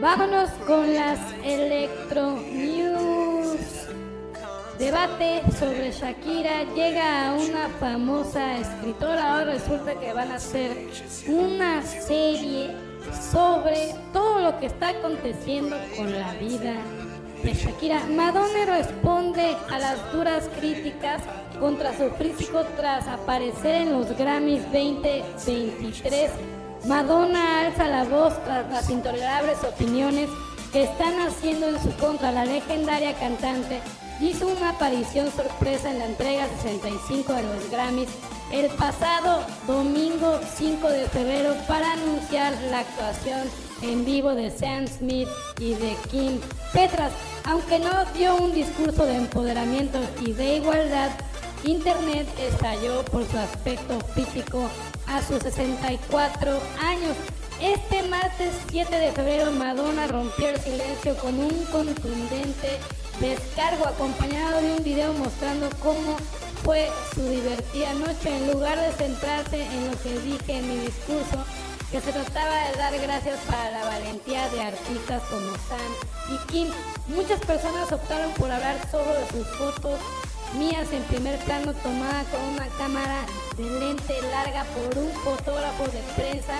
Vámonos con las Electro News. Debate sobre Shakira llega a una famosa escritora. Ahora resulta que van a hacer una serie sobre todo lo que está aconteciendo con la vida de Shakira. Madonna responde a las duras críticas contra su físico tras aparecer en los Grammys 2023. Madonna alza la voz tras las intolerables opiniones que están haciendo en su contra. La legendaria cantante hizo una aparición sorpresa en la entrega 65 de los Grammys el pasado domingo 5 de febrero para anunciar la actuación en vivo de Sam Smith y de Kim Petras. Aunque no dio un discurso de empoderamiento y de igualdad, Internet estalló por su aspecto físico a sus 64 años. Este martes 7 de febrero Madonna rompió el silencio con un contundente descargo acompañado de un video mostrando cómo fue su divertida noche en lugar de centrarse en lo que dije en mi discurso que se trataba de dar gracias para la valentía de artistas como Sam y Kim. Muchas personas optaron por hablar solo de sus fotos mías en primer plano tomada con una cámara de lente larga por un fotógrafo de prensa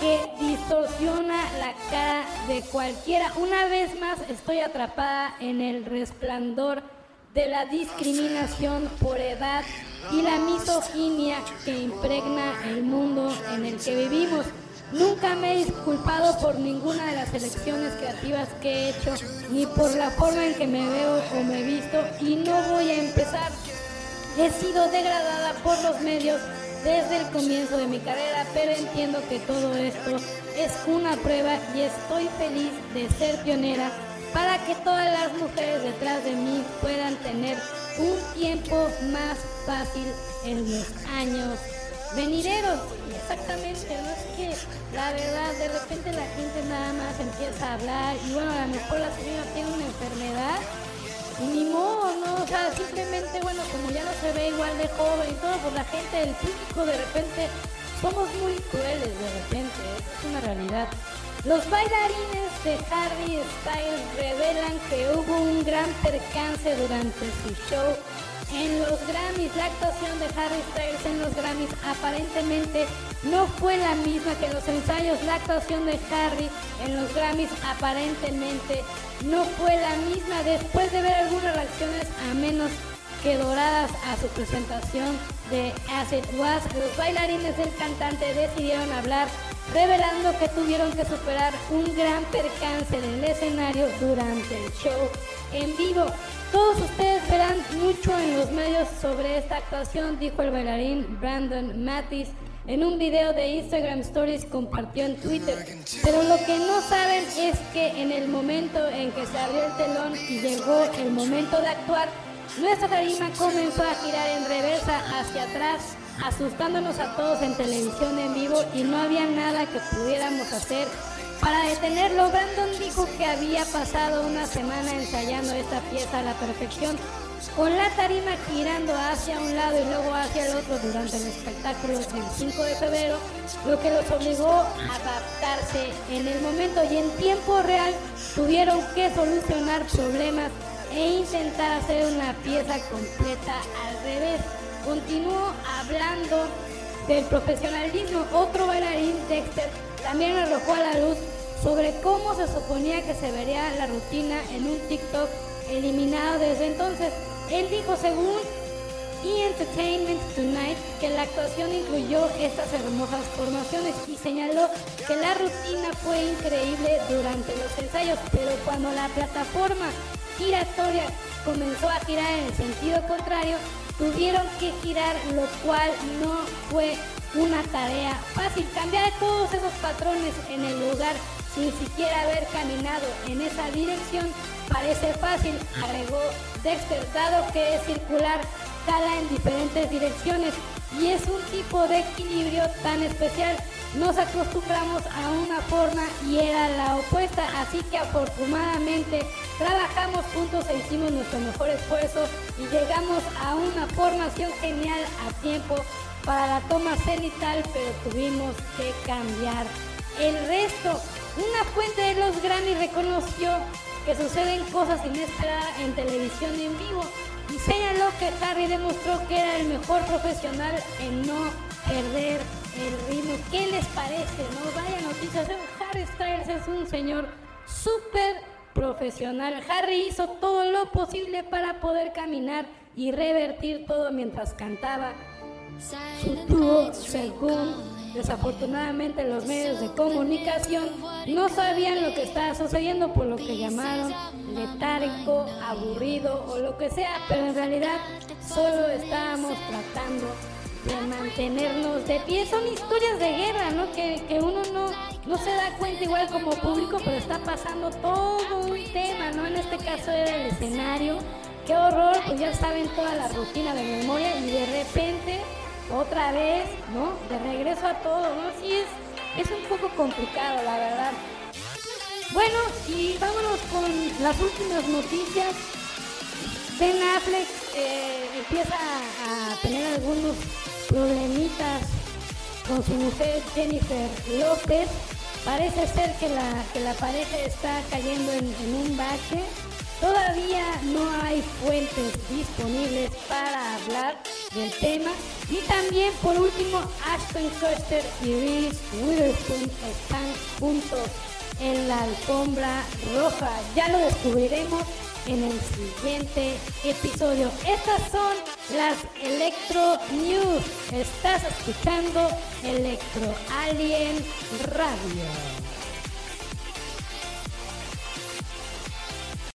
que distorsiona la cara de cualquiera. Una vez más estoy atrapada en el resplandor de la discriminación por edad y la misoginia que impregna el mundo en el que vivimos. Nunca me he disculpado por ninguna de las elecciones creativas que he hecho, ni por la forma en que me veo o me he visto, y no voy a empezar. He sido degradada por los medios desde el comienzo de mi carrera, pero entiendo que todo esto es una prueba y estoy feliz de ser pionera para que todas las mujeres detrás de mí puedan tener un tiempo más fácil en los años venideros. Exactamente, no es que la verdad de repente la gente nada más empieza a hablar y bueno, a lo mejor la señora tiene una enfermedad ni modo, ¿no? O sea, simplemente, bueno, como ya no se ve igual de joven y todo, pues la gente del público de repente somos muy crueles de repente, es una realidad. Los bailarines de Harry Styles revelan que hubo un gran percance durante su show en los Grammys. La actuación de Harry Styles en los Grammys aparentemente no fue la misma que en los ensayos. La actuación de Harry en los Grammys aparentemente no fue la misma después de ver algunas reacciones a menos que doradas a su presentación de As It Was. Los bailarines del cantante decidieron hablar revelando que tuvieron que superar un gran percance en el escenario durante el show en vivo. Todos ustedes verán mucho en los medios sobre esta actuación, dijo el bailarín Brandon Mattis en un video de Instagram Stories compartió en Twitter. Pero lo que no saben es que en el momento en que se abrió el telón y llegó el momento de actuar, nuestra tarima comenzó a girar en reversa hacia atrás asustándonos a todos en televisión en vivo y no había nada que pudiéramos hacer para detenerlo. Brandon dijo que había pasado una semana ensayando esta pieza a la perfección, con la tarima girando hacia un lado y luego hacia el otro durante el espectáculo del 5 de febrero, lo que los obligó a adaptarse en el momento y en tiempo real tuvieron que solucionar problemas e intentar hacer una pieza completa al revés. Continuó hablando del profesionalismo. Otro bailarín, Dexter, también arrojó a la luz sobre cómo se suponía que se vería la rutina en un TikTok eliminado desde entonces. Él dijo, según E! Entertainment Tonight, que la actuación incluyó estas hermosas formaciones y señaló que la rutina fue increíble durante los ensayos, pero cuando la plataforma giratoria comenzó a girar en el sentido contrario, tuvieron que girar, lo cual no fue una tarea fácil. Cambiar todos esos patrones en el lugar sin siquiera haber caminado en esa dirección parece fácil, agregó Dexter, dado que es circular, cala en diferentes direcciones y es un tipo de equilibrio tan especial. Nos acostumbramos a una forma y era la opuesta, así que afortunadamente trabajamos juntos e hicimos nuestro mejor esfuerzo y llegamos a una formación genial a tiempo para la toma cenital, pero tuvimos que cambiar el resto. Una fuente de los Grammy reconoció que suceden cosas inesperadas en televisión en vivo y señaló que Harry demostró que era el mejor profesional en no perder el ritmo. ¿Qué les parece? No vaya noticias. Harry Styles es un señor súper profesional. Harry hizo todo lo posible para poder caminar y revertir todo mientras cantaba su dúo según Desafortunadamente los medios de comunicación no sabían lo que estaba sucediendo por lo que llamaron letárico, aburrido o lo que sea, pero en realidad solo estábamos tratando de mantenernos de pie. Son historias de guerra, ¿no? Que, que uno no, no se da cuenta igual como público, pero está pasando todo un tema, ¿no? En este caso era el escenario. Qué horror, pues ya saben toda la rutina de memoria y de repente otra vez, ¿no? De regreso a todo, ¿no? Sí es, es un poco complicado, la verdad. Bueno, y vámonos con las últimas noticias. Ben Affleck eh, empieza a tener algunos problemitas con su mujer Jennifer López. Parece ser que la, que la pareja está cayendo en, en un bache. Todavía no hay fuentes disponibles para hablar del tema. Y también, por último, Ashton Kutcher y Reese Witherspoon están juntos en la alfombra roja. Ya lo descubriremos en el siguiente episodio. Estas son las Electro News. Estás escuchando Electro Alien Radio.